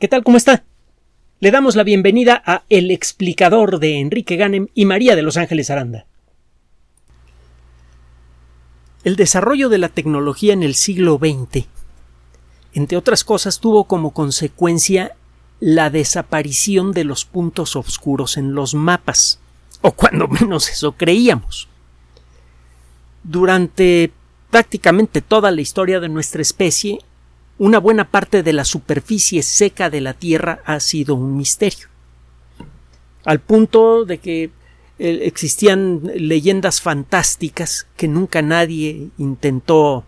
¿Qué tal? ¿Cómo está? Le damos la bienvenida a El explicador de Enrique Ganem y María de Los Ángeles Aranda. El desarrollo de la tecnología en el siglo XX, entre otras cosas, tuvo como consecuencia la desaparición de los puntos oscuros en los mapas, o cuando menos eso creíamos. Durante prácticamente toda la historia de nuestra especie, una buena parte de la superficie seca de la Tierra ha sido un misterio. Al punto de que eh, existían leyendas fantásticas que nunca nadie intentó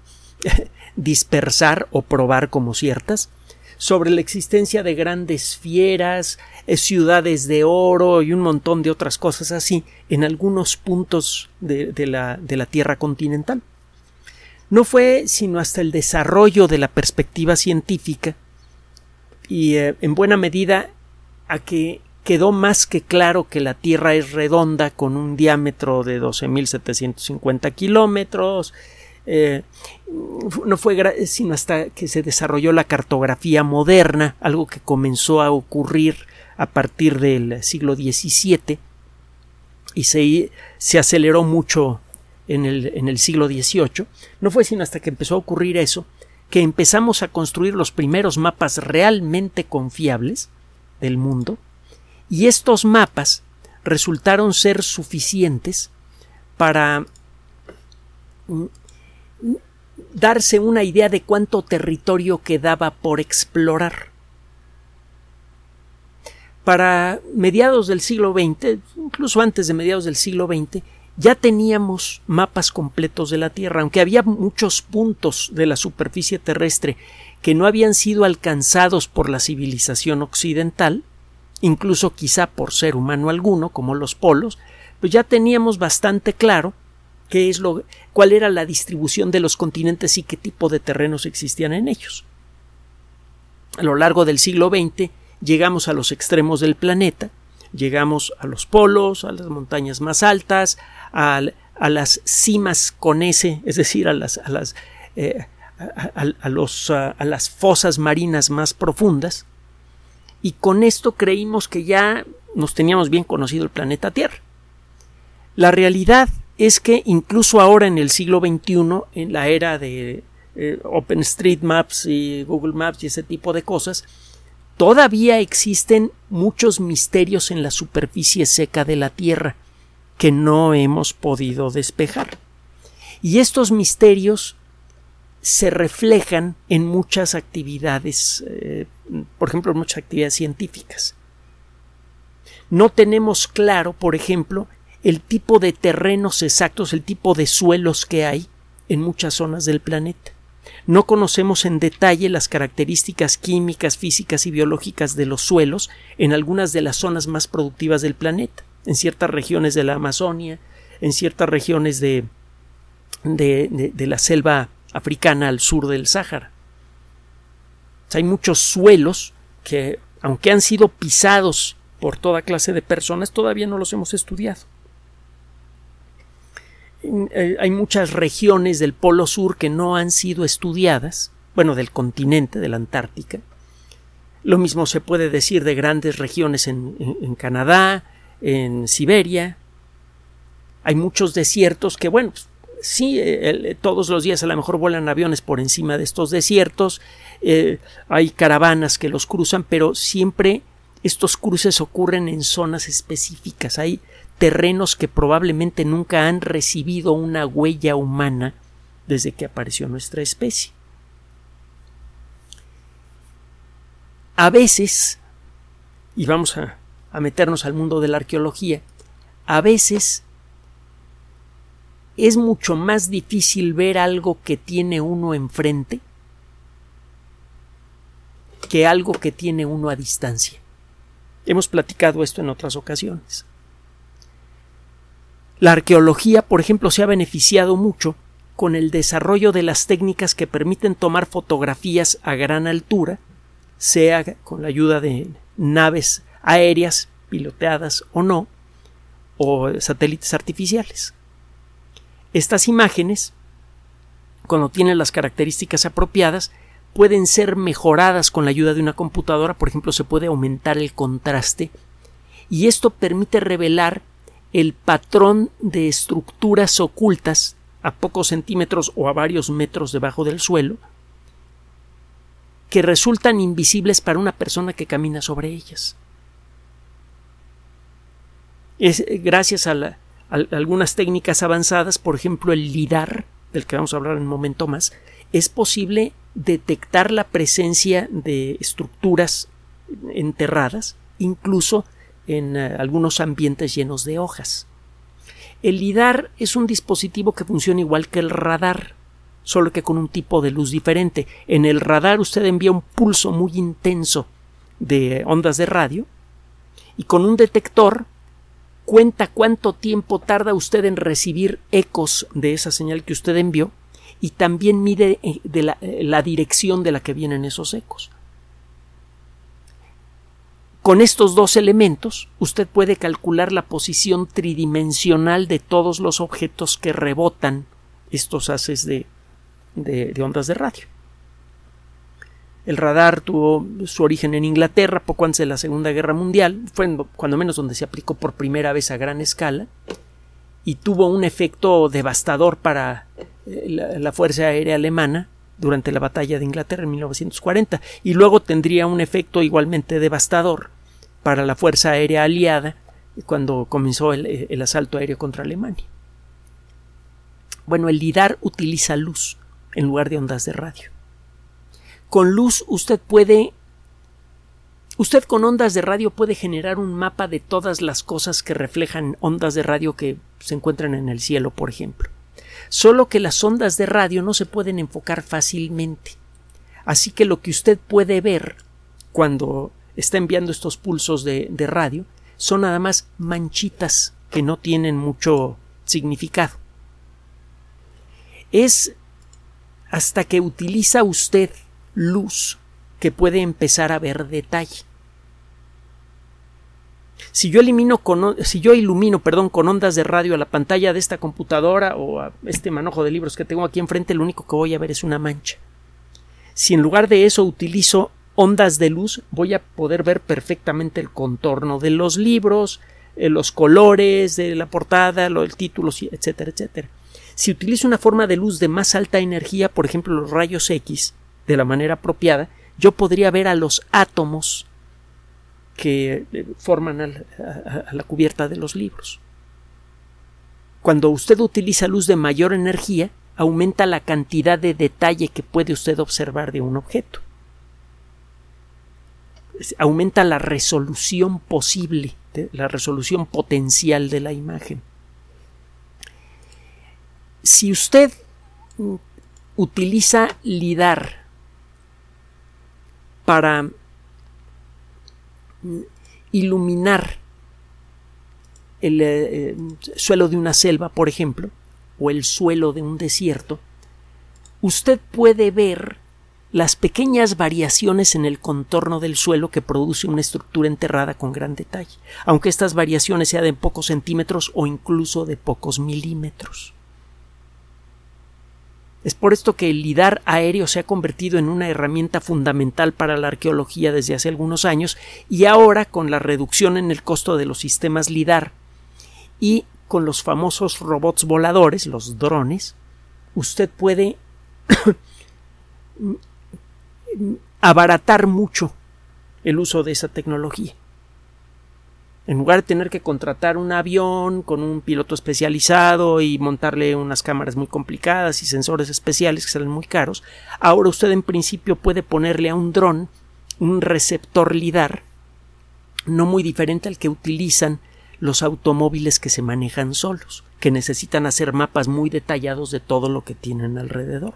dispersar o probar como ciertas sobre la existencia de grandes fieras, eh, ciudades de oro y un montón de otras cosas así en algunos puntos de, la, de la Tierra continental. No fue sino hasta el desarrollo de la perspectiva científica y eh, en buena medida a que quedó más que claro que la Tierra es redonda con un diámetro de 12.750 kilómetros. Eh, no fue sino hasta que se desarrolló la cartografía moderna, algo que comenzó a ocurrir a partir del siglo XVII y se, se aceleró mucho en el, en el siglo XVIII, no fue sino hasta que empezó a ocurrir eso que empezamos a construir los primeros mapas realmente confiables del mundo y estos mapas resultaron ser suficientes para darse una idea de cuánto territorio quedaba por explorar. Para mediados del siglo XX, incluso antes de mediados del siglo XX, ya teníamos mapas completos de la Tierra, aunque había muchos puntos de la superficie terrestre que no habían sido alcanzados por la civilización occidental, incluso quizá por ser humano alguno, como los polos, pues ya teníamos bastante claro qué es lo, cuál era la distribución de los continentes y qué tipo de terrenos existían en ellos. A lo largo del siglo XX llegamos a los extremos del planeta, llegamos a los polos, a las montañas más altas, a, las cimas con ese, es decir, a las, a las, eh, a, los, a las fosas marinas más profundas, y con esto creímos que ya nos teníamos bien conocido el planeta Tierra. La realidad es que incluso ahora en el siglo XXI, en la era de eh, OpenStreetMaps y Google Maps y ese tipo de cosas, todavía existen muchos misterios en la superficie seca de la Tierra que no hemos podido despejar. Y estos misterios se reflejan en muchas actividades, eh, por ejemplo, en muchas actividades científicas. No tenemos claro, por ejemplo, el tipo de terrenos exactos, el tipo de suelos que hay en muchas zonas del planeta. No conocemos en detalle las características químicas, físicas y biológicas de los suelos en algunas de las zonas más productivas del planeta en ciertas regiones de la Amazonia, en ciertas regiones de, de, la selva africana al sur del Sáhara. hay muchos suelos que, aunque han sido pisados por toda clase de personas, todavía no los hemos estudiado. Eh, hay muchas regiones del Polo Sur que no han sido estudiadas, bueno, del continente, de la Antártica. Lo mismo se puede decir de grandes regiones en, Canadá, en Siberia. Hay muchos desiertos que, bueno, pues, sí, eh, todos los días a lo mejor vuelan aviones por encima de estos desiertos, eh, hay caravanas que los cruzan, pero siempre estos cruces ocurren en zonas específicas. Hay terrenos que probablemente nunca han recibido una huella humana desde que apareció nuestra especie. A veces, y vamos a a meternos al mundo de la arqueología, a veces es mucho más difícil ver algo que tiene uno enfrente que algo que tiene uno a distancia. Hemos platicado esto en otras ocasiones. La arqueología, por ejemplo, se ha beneficiado mucho con el desarrollo de las técnicas que permiten tomar fotografías a gran altura, sea con la ayuda de naves aéreas, piloteadas o no, o satélites artificiales. Estas imágenes, cuando tienen las características apropiadas, pueden ser mejoradas con la ayuda de una computadora, por ejemplo, se puede aumentar el contraste y esto permite revelar el patrón de estructuras ocultas a pocos centímetros o a varios metros debajo del suelo que resultan invisibles para una persona que camina sobre ellas. Es gracias a, algunas técnicas avanzadas, por ejemplo el LIDAR, del que vamos a hablar en un momento más, es posible detectar la presencia de estructuras enterradas, incluso en eh, algunos ambientes llenos de hojas. El LIDAR es un dispositivo que funciona igual que el radar, solo que con un tipo de luz diferente. En el radar usted envía un pulso muy intenso de ondas de radio y con un detector cuenta cuánto tiempo tarda usted en recibir ecos de esa señal que usted envió y también mide eh, eh, la, dirección de la que vienen esos ecos. Con estos dos elementos, usted puede calcular la posición tridimensional de todos los objetos que rebotan estos haces de, ondas de radio. El radar tuvo su origen en Inglaterra poco antes de la Segunda Guerra Mundial, fue cuando menos donde se aplicó por primera vez a gran escala y tuvo un efecto devastador para eh, la, Fuerza Aérea Alemana durante la batalla de Inglaterra en 1940 y luego tendría un efecto igualmente devastador para la Fuerza Aérea Aliada cuando comenzó el, asalto aéreo contra Alemania. Bueno, el LIDAR utiliza luz en lugar de ondas de radio. Con luz usted puede Usted con ondas de radio puede generar un mapa de todas las cosas que reflejan ondas de radio que se encuentran en el cielo, por ejemplo. Solo que las ondas de radio no se pueden enfocar fácilmente. Así que lo que usted puede ver cuando está enviando estos pulsos de, radio son nada más manchitas que no tienen mucho significado. Es hasta que utiliza usted luz que puede empezar a ver detalle. Si yo elimino con, si yo ilumino, perdón, con ondas de radio a la pantalla de esta computadora o a este manojo de libros que tengo aquí enfrente, lo único que voy a ver es una mancha. Si en lugar de eso utilizo ondas de luz voy a poder ver perfectamente el contorno de los libros, eh, los colores de la portada, el título, etcétera, etcétera. Si utilizo una forma de luz de más alta energía, por ejemplo los rayos X, de la manera apropiada, yo podría ver a los átomos que eh, forman a la cubierta de los libros. Cuando usted utiliza luz de mayor energía, aumenta la cantidad de detalle que puede usted observar de un objeto aumenta la resolución posible, la resolución potencial de la imagen. Si usted utiliza LIDAR para iluminar el eh, suelo de una selva, por ejemplo, o el suelo de un desierto, usted puede ver las pequeñas variaciones en el contorno del suelo que produce una estructura enterrada con gran detalle, aunque estas variaciones sean de pocos centímetros o incluso de pocos milímetros. Es por esto que el lidar aéreo se ha convertido en una herramienta fundamental para la arqueología desde hace algunos años y ahora con la reducción en el costo de los sistemas lidar y con los famosos robots voladores, los drones, usted puede abaratar mucho el uso de esa tecnología. En lugar de tener que contratar un avión con un piloto especializado y montarle unas cámaras muy complicadas y sensores especiales que salen muy caros, ahora usted en principio puede ponerle a un dron un receptor lidar no muy diferente al que utilizan los automóviles que se manejan solos, que necesitan hacer mapas muy detallados de todo lo que tienen alrededor.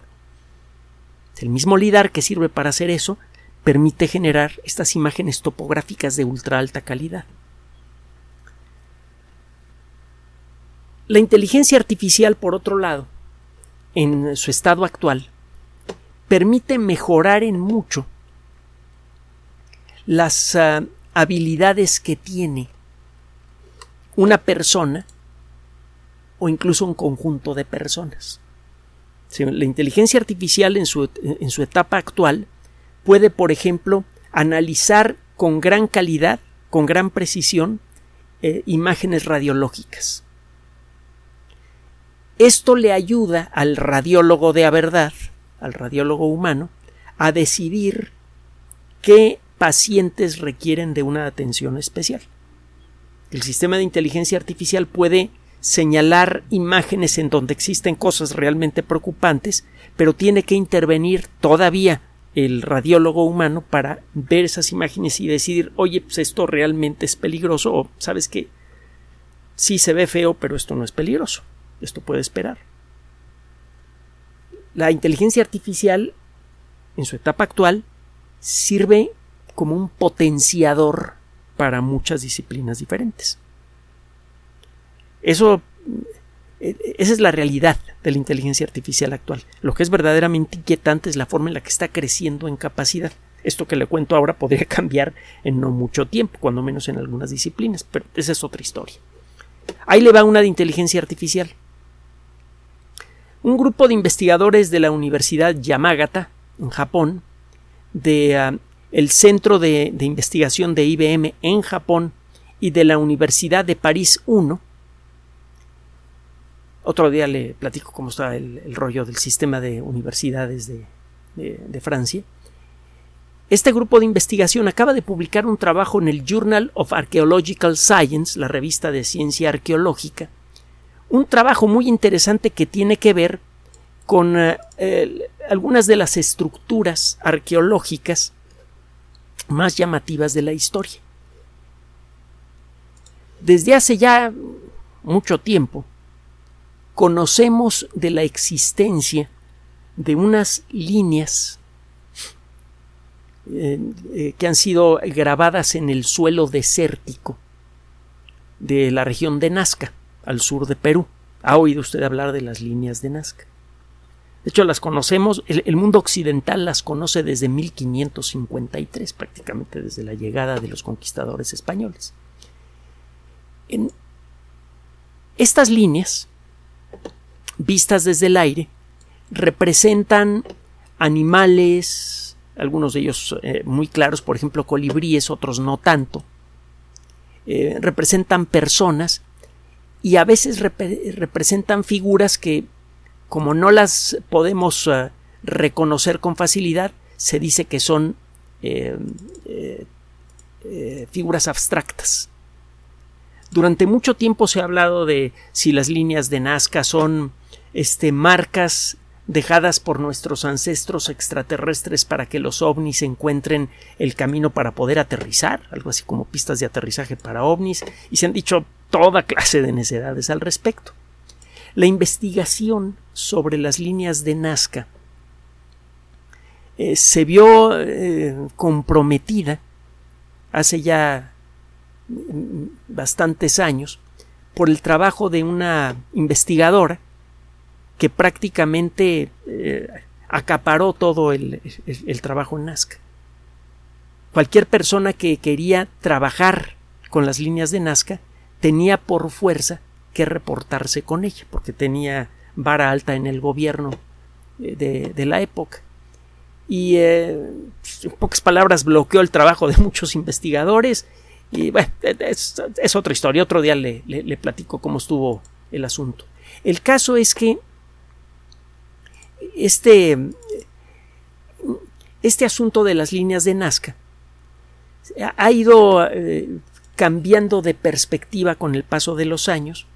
El mismo LIDAR que sirve para hacer eso permite generar estas imágenes topográficas de ultra alta calidad. La inteligencia artificial, por otro lado, en su estado actual, permite mejorar en mucho las ah, habilidades que tiene una persona o incluso un conjunto de personas. La inteligencia artificial en su, en su etapa actual puede, por ejemplo, analizar con gran calidad, con gran precisión, eh, imágenes radiológicas. Esto le ayuda al radiólogo de a verdad, al radiólogo humano, a decidir qué pacientes requieren de una atención especial. El sistema de inteligencia artificial puede señalar imágenes en donde existen cosas realmente preocupantes, pero tiene que intervenir todavía el radiólogo humano para ver esas imágenes y decidir, oye, pues esto realmente es peligroso o sabes que sí se ve feo, pero esto no es peligroso, esto puede esperar. La inteligencia artificial, en su etapa actual, sirve como un potenciador para muchas disciplinas diferentes. Eso, eh, esa es la realidad de la inteligencia artificial actual. Lo que es verdaderamente inquietante es la forma en la que está creciendo en capacidad. Esto que le cuento ahora podría cambiar en no mucho tiempo, cuando menos en algunas disciplinas, pero esa es otra historia. Ahí le va una de inteligencia artificial. Un grupo de investigadores de la Universidad Yamagata, en Japón, de ah, el Centro de, Investigación de IBM en Japón y de la Universidad de París I. Otro día le platico cómo está el, rollo del sistema de universidades de, Francia. Este grupo de investigación acaba de publicar un trabajo en el Journal of Archaeological Science, la revista de ciencia arqueológica, un trabajo muy interesante que tiene que ver con eh, algunas de las estructuras arqueológicas más llamativas de la historia. Desde hace ya mucho tiempo conocemos de la existencia de unas líneas eh, eh, que han sido grabadas en el suelo desértico de la región de Nazca, al sur de Perú. ¿Ha oído usted hablar de las líneas de Nazca? De hecho, las conocemos, el, mundo occidental las conoce desde 1553, prácticamente desde la llegada de los conquistadores españoles. En estas líneas, vistas desde el aire, representan animales, algunos de ellos eh, muy claros, por ejemplo colibríes, otros no tanto, eh, representan personas y a veces representan figuras que como no las podemos eh, reconocer con facilidad, se dice que son figuras abstractas. Durante mucho tiempo se ha hablado de si las líneas de Nazca son este, marcas dejadas por nuestros ancestros extraterrestres para que los ovnis encuentren el camino para poder aterrizar, algo así como pistas de aterrizaje para ovnis, y se han dicho toda clase de necedades al respecto. La investigación sobre las líneas de Nazca eh, se vio eh, comprometida hace ya mm, bastantes años por el trabajo de una investigadora que prácticamente eh, acaparó todo el, trabajo en Nazca. Cualquier persona que quería trabajar con las líneas de Nazca tenía por fuerza que reportarse con ella, porque tenía vara alta en el gobierno eh, de, la época. Y eh, en pocas palabras bloqueó el trabajo de muchos investigadores. Y bueno, es, otra historia. Otro día le, le, platico cómo estuvo el asunto. El caso es que este, este asunto de las líneas de Nazca ha ido eh, cambiando de perspectiva con el paso de los años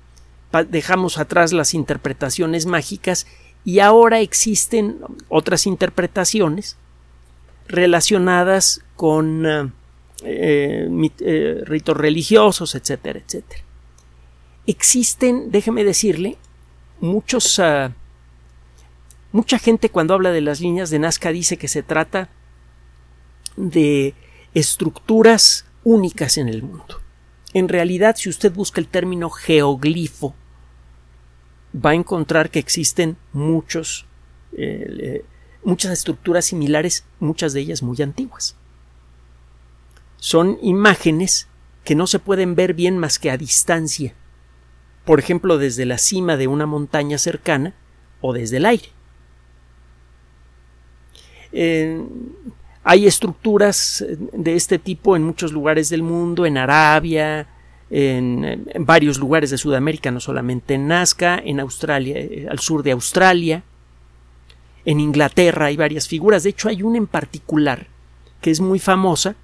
dejamos atrás las interpretaciones mágicas y ahora existen otras interpretaciones relacionadas con eh, eh, ritos religiosos, etcétera, etcétera. Existen, déjeme decirle, muchos ah, mucha gente cuando habla de las líneas de Nazca dice que se trata de estructuras únicas en el mundo. En realidad, si usted busca el término geoglifo, va a encontrar que existen muchos, eh, muchas estructuras similares, muchas de ellas muy antiguas. Son imágenes que no se pueden ver bien más que a distancia, por ejemplo desde la cima de una montaña cercana o desde el aire. Hay estructuras de este tipo en muchos lugares del mundo, en Arabia, en, varios lugares de Sudamérica, no solamente en Nazca, en Australia, eh, al sur de Australia, en Inglaterra hay varias figuras. De hecho, hay una en particular que es muy famosa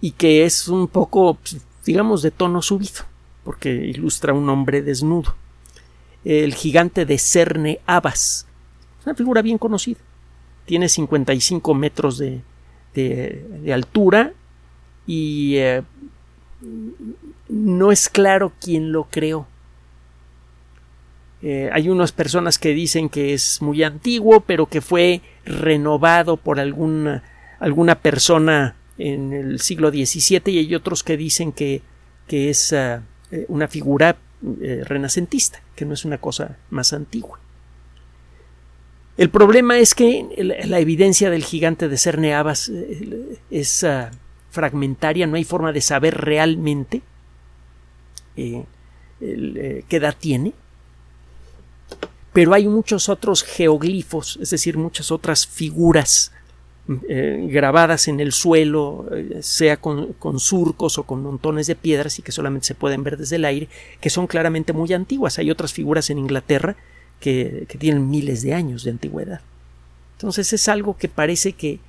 y que es un poco, pues, digamos, de tono subido, porque ilustra un hombre desnudo. El gigante de Cerne Abbas. Es una figura bien conocida. Tiene 55 metros de, de, altura y eh, no es claro quién lo creó. Eh, hay unas personas que dicen que es muy antiguo, pero que fue renovado por alguna, alguna persona en el siglo XVII y hay otros que dicen que, que es eh, una figura renacentista, que no es una cosa más antigua. El problema es que la, evidencia del gigante de Cerneabas es ah, fragmentaria, no hay forma de saber realmente qué edad tiene pero hay muchos otros geoglifos, es decir, muchas otras figuras eh, grabadas en el suelo, eh, sea con, surcos o con montones de piedras y que solamente se pueden ver desde el aire, que son claramente muy antiguas. Hay otras figuras en Inglaterra que, tienen miles de años de antigüedad. Entonces es algo que parece que,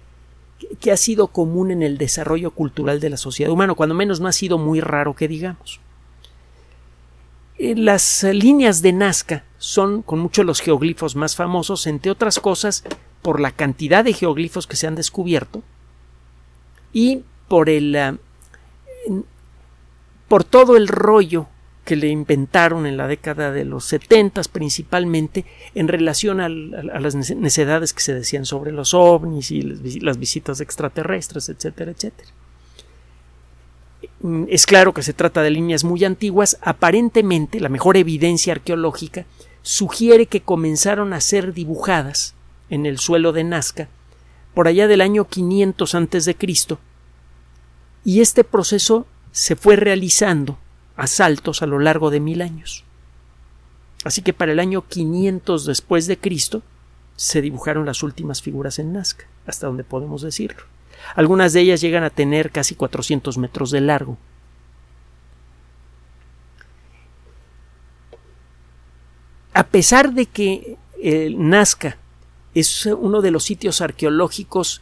que ha sido común en el desarrollo cultural de la sociedad humana, cuando menos no ha sido muy raro que digamos. Eh, las líneas de Nazca son con muchos los geoglifos más famosos, entre otras cosas por la cantidad de geoglifos que se han descubierto y por el eh, por todo el rollo que le inventaron en la década de los setentas principalmente en relación a, las necesidades que se decían sobre los ovnis y las visitas extraterrestres, etcétera, etcétera. Mm, es claro que se trata de líneas muy antiguas. Aparentemente, la mejor evidencia arqueológica sugiere que comenzaron a ser dibujadas en el suelo de Nazca por allá del año 500 antes de Cristo y este proceso se fue realizando a saltos a lo largo de mil años. Así que para el año 500 después de Cristo se dibujaron las últimas figuras en Nazca, hasta donde podemos decirlo. Algunas de ellas llegan a tener casi 400 metros de largo. A pesar de que el Nazca es uno de los sitios arqueológicos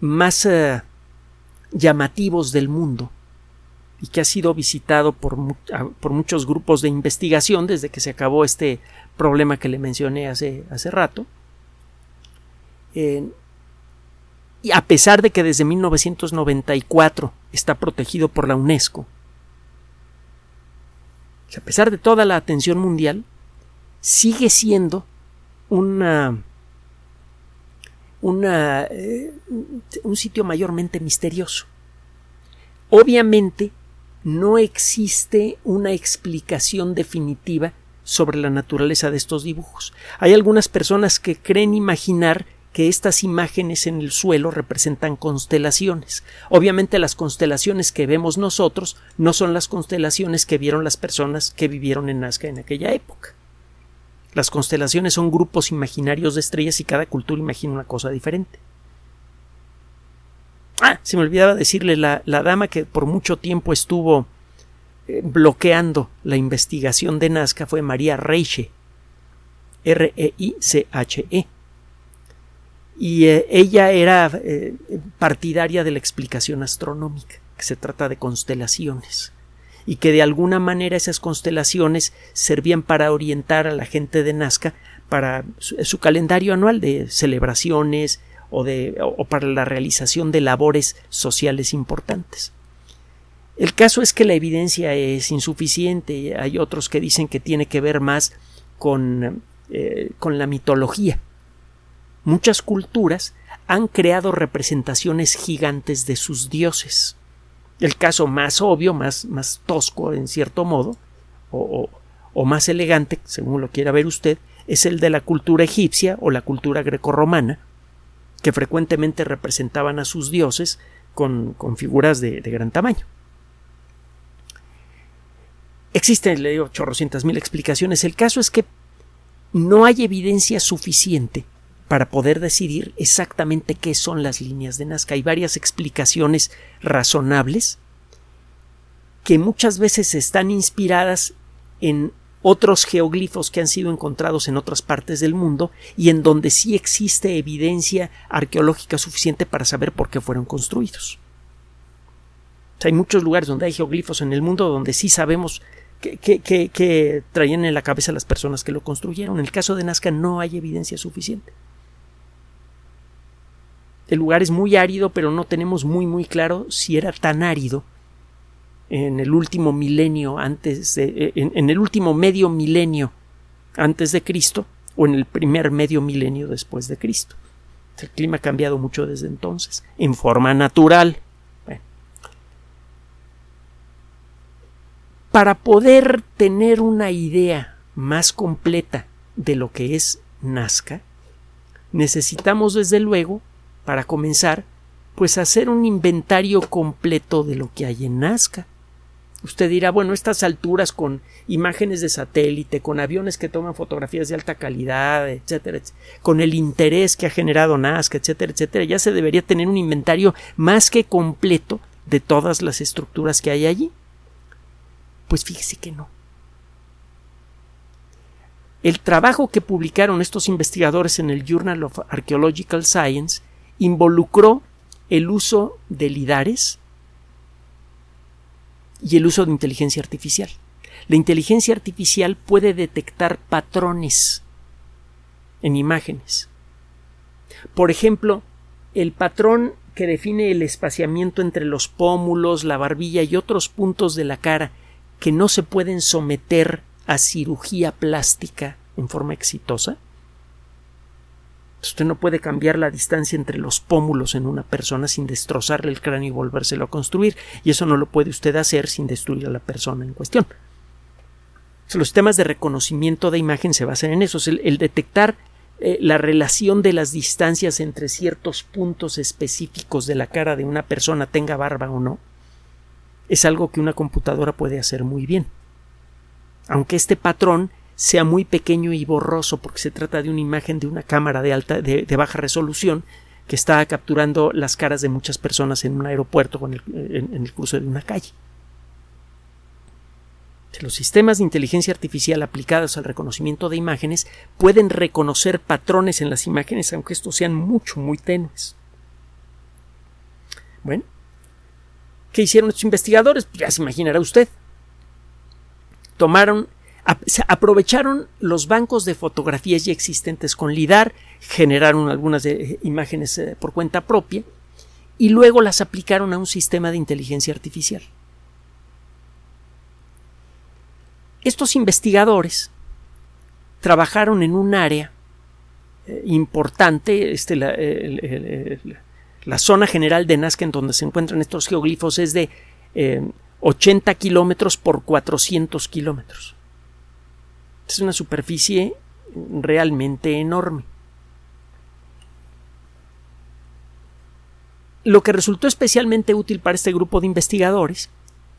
más eh, llamativos del mundo y que ha sido visitado por, muchos grupos de investigación desde que se acabó este problema que le mencioné hace, hace rato. y a pesar de que desde 1994 está protegido por la UNESCO, a pesar de toda la atención mundial, sigue siendo una, una eh, un sitio mayormente misterioso. Obviamente no existe una explicación definitiva sobre la naturaleza de estos dibujos. Hay algunas personas que creen imaginar que estas imágenes en el suelo representan constelaciones. Obviamente las constelaciones que vemos nosotros no son las constelaciones que vieron las personas que vivieron en Nazca en aquella época. Las constelaciones son grupos imaginarios de estrellas y cada cultura imagina una cosa diferente. Ah, se me olvidaba decirle la, la dama que por mucho tiempo estuvo eh, bloqueando la investigación de Nazca fue María Reiche. R-E-I-C-H-E. -E. Y eh, ella era eh, partidaria de la explicación astronómica, que se trata de constelaciones y que de alguna manera esas constelaciones servían para orientar a la gente de Nazca para su, calendario anual de celebraciones o, de, o para la realización de labores sociales importantes. El caso es que la evidencia es insuficiente. Hay otros que dicen que tiene que ver más con, eh, con la mitología. Muchas culturas han creado representaciones gigantes de sus dioses. El caso más obvio, más, más tosco en cierto modo, o, o, más elegante, según lo quiera ver usted, es el de la cultura egipcia o la cultura grecorromana, que frecuentemente representaban a sus dioses con, con figuras de, de, gran tamaño. Existen, le digo, chorrocientas mil explicaciones. El caso es que no hay evidencia suficiente para poder decidir exactamente qué son las líneas de Nazca. Hay varias explicaciones razonables que muchas veces están inspiradas en otros geoglifos que han sido encontrados en otras partes del mundo y en donde sí existe evidencia arqueológica suficiente para saber por qué fueron construidos. hay muchos lugares donde hay geoglifos en el mundo donde sí sabemos qué traían en la cabeza las personas que lo construyeron. En el caso de Nazca no hay evidencia suficiente. El lugar es muy árido, pero no tenemos muy muy claro si era tan árido en el último milenio antes de, eh, en, el último medio milenio antes de Cristo o en el primer medio milenio después de Cristo. El clima ha cambiado mucho desde entonces, en forma natural. Para poder tener una idea más completa de lo que es Nazca, necesitamos desde luego, para comenzar, pues hacer un inventario completo de lo que hay en Nazca. Usted dirá, bueno, estas alturas con imágenes de satélite, con aviones que toman fotografías de alta calidad, etcétera, con el interés que ha generado Nazca, etcétera, etcétera, ya se debería tener un inventario más que completo de todas las estructuras que hay allí. Pues fíjese que no. El trabajo que publicaron estos investigadores en el Journal of Archaeological Science involucró el uso de lidares, y el uso de inteligencia artificial. La inteligencia artificial puede detectar patrones en imágenes. Por ejemplo, el patrón que define el espaciamiento entre los pómulos, la barbilla y otros puntos de la cara que no se pueden someter a cirugía plástica en forma exitosa, Usted no puede cambiar la distancia entre los pómulos en una persona sin destrozarle el cráneo y volvérselo a construir, y eso no lo puede usted hacer sin destruir a la persona en cuestión. Los temas de reconocimiento de imagen se basan en eso, el, detectar eh, la relación de las distancias entre ciertos puntos específicos de la cara de una persona, tenga barba o no, es algo que una computadora puede hacer muy bien. Aunque este patrón sea muy pequeño y borroso porque se trata de una imagen de una cámara de alta de, baja resolución que está capturando las caras de muchas personas en un aeropuerto o en el, en el cruce de una calle. Los sistemas de inteligencia artificial aplicados al reconocimiento de imágenes pueden reconocer patrones en las imágenes, aunque estos sean mucho, muy tenues. Bueno, ¿qué hicieron estos investigadores? Pues ya se imaginará usted. Tomaron aprovecharon los bancos de fotografías ya existentes con LIDAR, generaron algunas eh, imágenes eh, por cuenta propia y luego las aplicaron a un sistema de inteligencia artificial. Estos investigadores trabajaron en un área eh, importante, este, la, zona general de Nazca en donde se encuentran estos geoglifos es de 80 kilómetros por 400 kilómetros. Es una superficie realmente enorme. Lo que resultó especialmente útil para este grupo de investigadores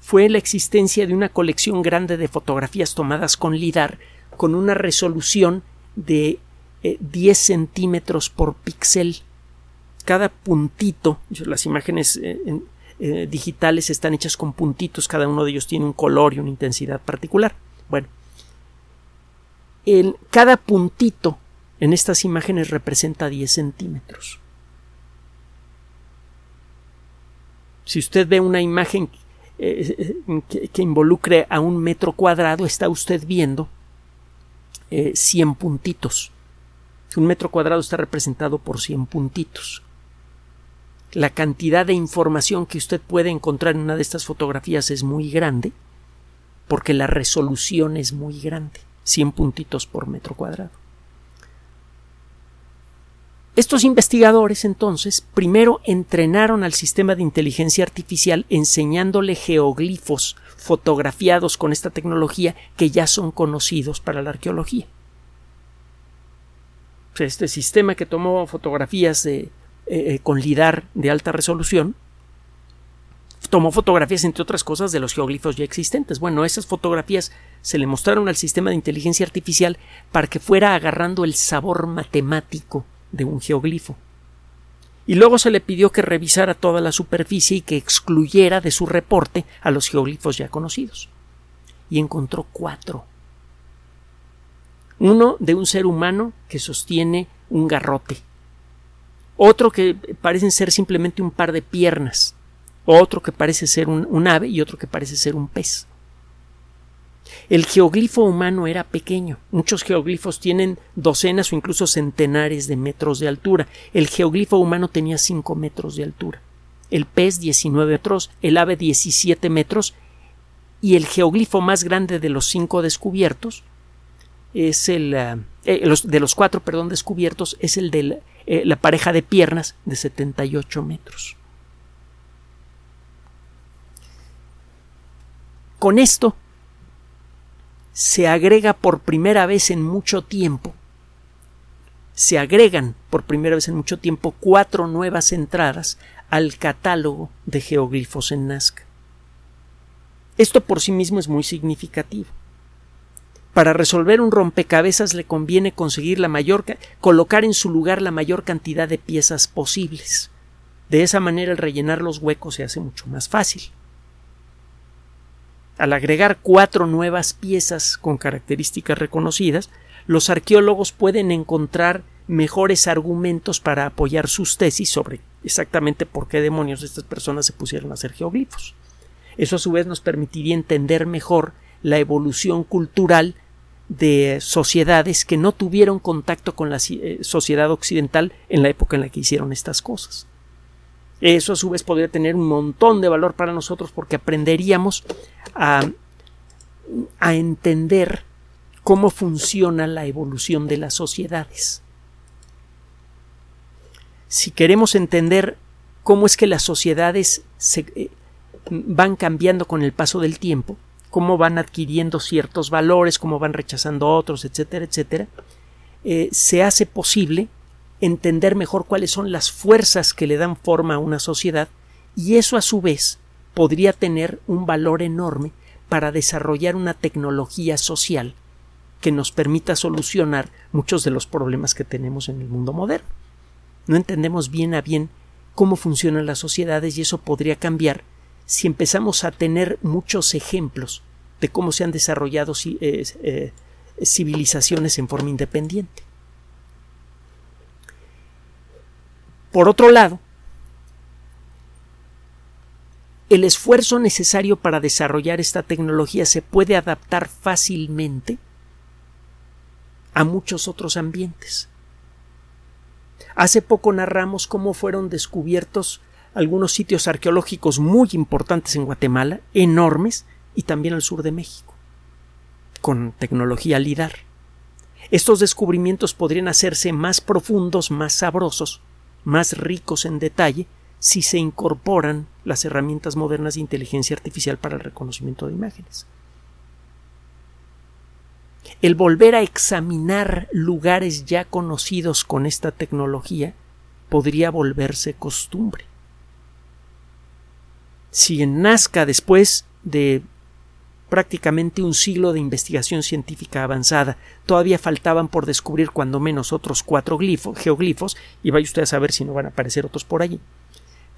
fue la existencia de una colección grande de fotografías tomadas con LIDAR con una resolución de 10 eh, centímetros por píxel. Cada puntito, las imágenes eh, eh, digitales están hechas con puntitos, cada uno de ellos tiene un color y una intensidad particular. Bueno, cada puntito en estas imágenes representa 10 centímetros. Si usted ve una imagen eh, eh, que, involucre a un metro cuadrado, está usted viendo 100 eh, puntitos. Un metro cuadrado está representado por 100 puntitos. La cantidad de información que usted puede encontrar en una de estas fotografías es muy grande porque la resolución es muy grande. 100 puntitos por metro cuadrado. Estos investigadores entonces primero entrenaron al sistema de inteligencia artificial enseñándole geoglifos fotografiados con esta tecnología que ya son conocidos para la arqueología. Este sistema que tomó fotografías eh, eh, con lidar de alta resolución tomó fotografías, entre otras cosas, de los geoglifos ya existentes. Bueno, esas fotografías se le mostraron al sistema de inteligencia artificial para que fuera agarrando el sabor matemático de un geoglifo. Y luego se le pidió que revisara toda la superficie y que excluyera de su reporte a los geoglifos ya conocidos. Y encontró cuatro. Uno de un ser humano que sostiene un garrote. Otro que parecen ser simplemente un par de piernas. Otro que parece ser un, ave y otro que parece ser un pez. El geoglifo humano era pequeño. Muchos geoglifos tienen docenas o incluso centenares de metros de altura. El geoglifo humano tenía 5 metros de altura. El pez 19 metros, el ave 17 metros y el geoglifo más grande de los cinco descubiertos es el eh, eh, de los cuatro perdón descubiertos es el de eh, la pareja de piernas de 78 metros. Con esto se agrega por primera vez en mucho tiempo, se agregan por primera vez en mucho tiempo cuatro nuevas entradas al catálogo de geoglifos en Nazca. Esto por sí mismo es muy significativo. Para resolver un rompecabezas le conviene conseguir la mayor colocar en su lugar la mayor cantidad de piezas posibles. De esa manera el rellenar los huecos se hace mucho más fácil. Al agregar cuatro nuevas piezas con características reconocidas, los arqueólogos pueden encontrar mejores argumentos para apoyar sus tesis sobre exactamente por qué demonios estas personas se pusieron a hacer geoglifos. Eso a su vez nos permitiría entender mejor la evolución cultural de sociedades que no tuvieron contacto con la eh, sociedad occidental en la época en la que hicieron estas cosas. Eso a su vez podría tener un montón de valor para nosotros porque aprenderíamos a, a entender cómo funciona la evolución de las sociedades. Si queremos entender cómo es que las sociedades se, eh, van cambiando con el paso del tiempo, cómo van adquiriendo ciertos valores, cómo van rechazando otros, etcétera, etcétera, eh, se hace posible entender mejor cuáles son las fuerzas que le dan forma a una sociedad y eso a su vez podría tener un valor enorme para desarrollar una tecnología social que nos permita solucionar muchos de los problemas que tenemos en el mundo moderno. No entendemos bien a bien cómo funcionan las sociedades y eso podría cambiar si empezamos a tener muchos ejemplos de cómo se han desarrollado eh, eh, civilizaciones en forma independiente. Por otro lado, el esfuerzo necesario para desarrollar esta tecnología se puede adaptar fácilmente a muchos otros ambientes. Hace poco narramos cómo fueron descubiertos algunos sitios arqueológicos muy importantes en Guatemala, enormes, y también al sur de México, con tecnología LIDAR. Estos descubrimientos podrían hacerse más profundos, más sabrosos, más ricos en detalle si se incorporan las herramientas modernas de inteligencia artificial para el reconocimiento de imágenes. El volver a examinar lugares ya conocidos con esta tecnología podría volverse costumbre. Si en Nazca después de prácticamente un siglo de investigación científica avanzada. Todavía faltaban por descubrir cuando menos otros cuatro geoglifos, y vaya usted a saber si no van a aparecer otros por allí.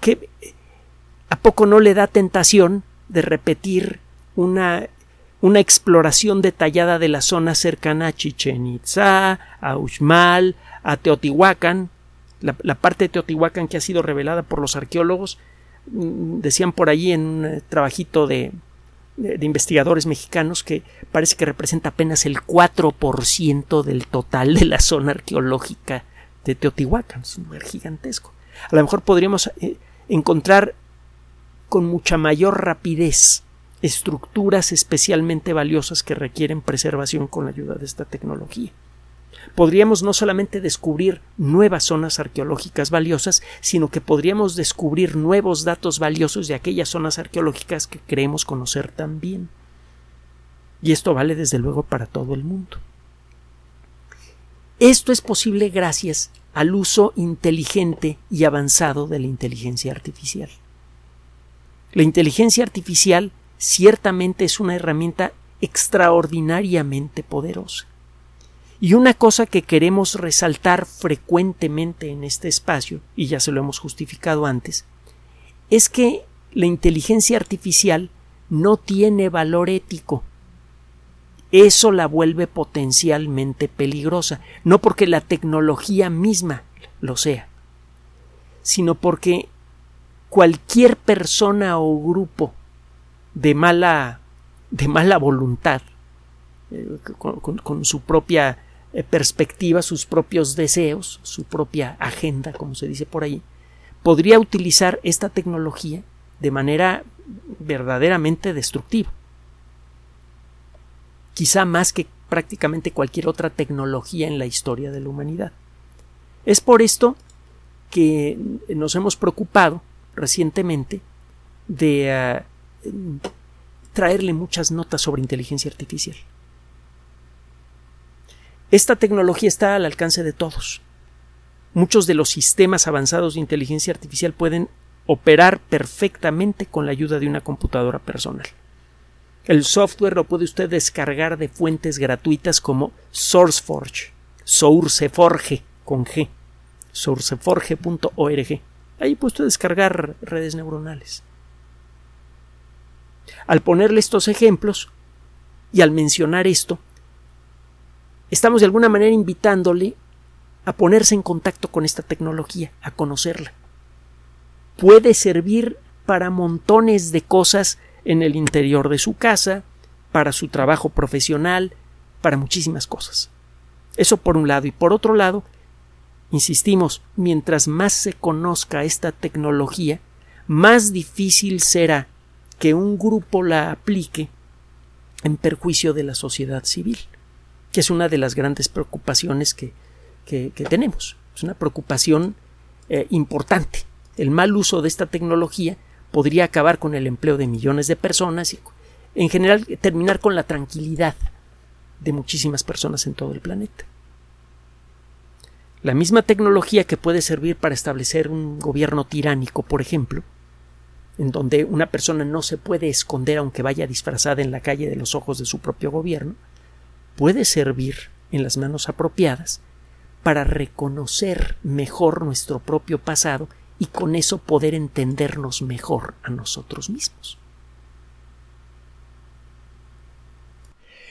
¿Qué, ¿A poco no le da tentación de repetir una, una exploración detallada de la zona cercana a Chichen Itza, a Uxmal, a Teotihuacán, la, la, parte de Teotihuacán que ha sido revelada por los arqueólogos, mm, decían por allí en un eh, trabajito de, de, investigadores mexicanos que parece que representa apenas el 4% del total de la zona arqueológica de Teotihuacán. Es un lugar gigantesco. A lo mejor podríamos eh, encontrar con mucha mayor rapidez estructuras especialmente valiosas que requieren preservación con la ayuda de esta tecnología podríamos no solamente descubrir nuevas zonas arqueológicas valiosas, sino que podríamos descubrir nuevos datos valiosos de aquellas zonas arqueológicas que creemos conocer también. Y esto vale desde luego para todo el mundo. Esto es posible gracias al uso inteligente y avanzado de la inteligencia artificial. La inteligencia artificial ciertamente es una herramienta extraordinariamente poderosa Y una cosa que queremos resaltar frecuentemente en este espacio, y ya se lo hemos justificado antes, es que la inteligencia artificial no tiene valor ético. Eso la vuelve potencialmente peligrosa, no porque la tecnología misma lo sea, sino porque cualquier persona o grupo de mala, de mala voluntad, con, su propia eh, perspectiva, sus propios deseos, su propia agenda, como se dice por ahí, podría utilizar esta tecnología de manera verdaderamente destructiva. Quizá más que prácticamente cualquier otra tecnología en la historia de la humanidad. Es por esto que nos hemos preocupado recientemente de ah, traerle muchas notas sobre inteligencia artificial. Esta tecnología está al alcance de todos. Muchos de los sistemas avanzados de inteligencia artificial pueden operar perfectamente con la ayuda de una computadora personal. El software lo puede usted descargar de fuentes gratuitas como SourceForge, SourceForge con G, sourceforge.org. Ahí puede usted descargar redes neuronales. Al ponerle estos ejemplos y al mencionar esto, estamos de alguna manera invitándole a ponerse en contacto con esta tecnología, a conocerla. Puede servir para montones de cosas en el interior de su casa, para su trabajo profesional, para muchísimas cosas. Eso por un lado. Y por otro lado, insistimos, mientras más se conozca esta tecnología, más difícil será que un grupo la aplique en perjuicio de la sociedad civil, que es una de las grandes preocupaciones que, tenemos. Es una preocupación eh, importante. El mal uso de esta tecnología podría acabar con el empleo de millones de personas y, en general, terminar con la tranquilidad de muchísimas personas en todo el planeta. La misma tecnología que puede servir para establecer un gobierno tiránico, por ejemplo, en donde una persona no se puede esconder aunque vaya disfrazada en la calle de los ojos de su propio gobierno, puede servir en las manos apropiadas para reconocer mejor nuestro propio pasado y con eso poder entendernos mejor a nosotros mismos.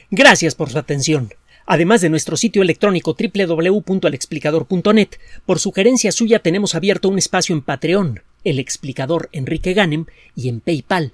Gracias por su atención. Además de nuestro sitio electrónico www.alexplicador.net, por sugerencia suya tenemos abierto un espacio en Patreon, el explicador Enrique Ganem, y en PayPal,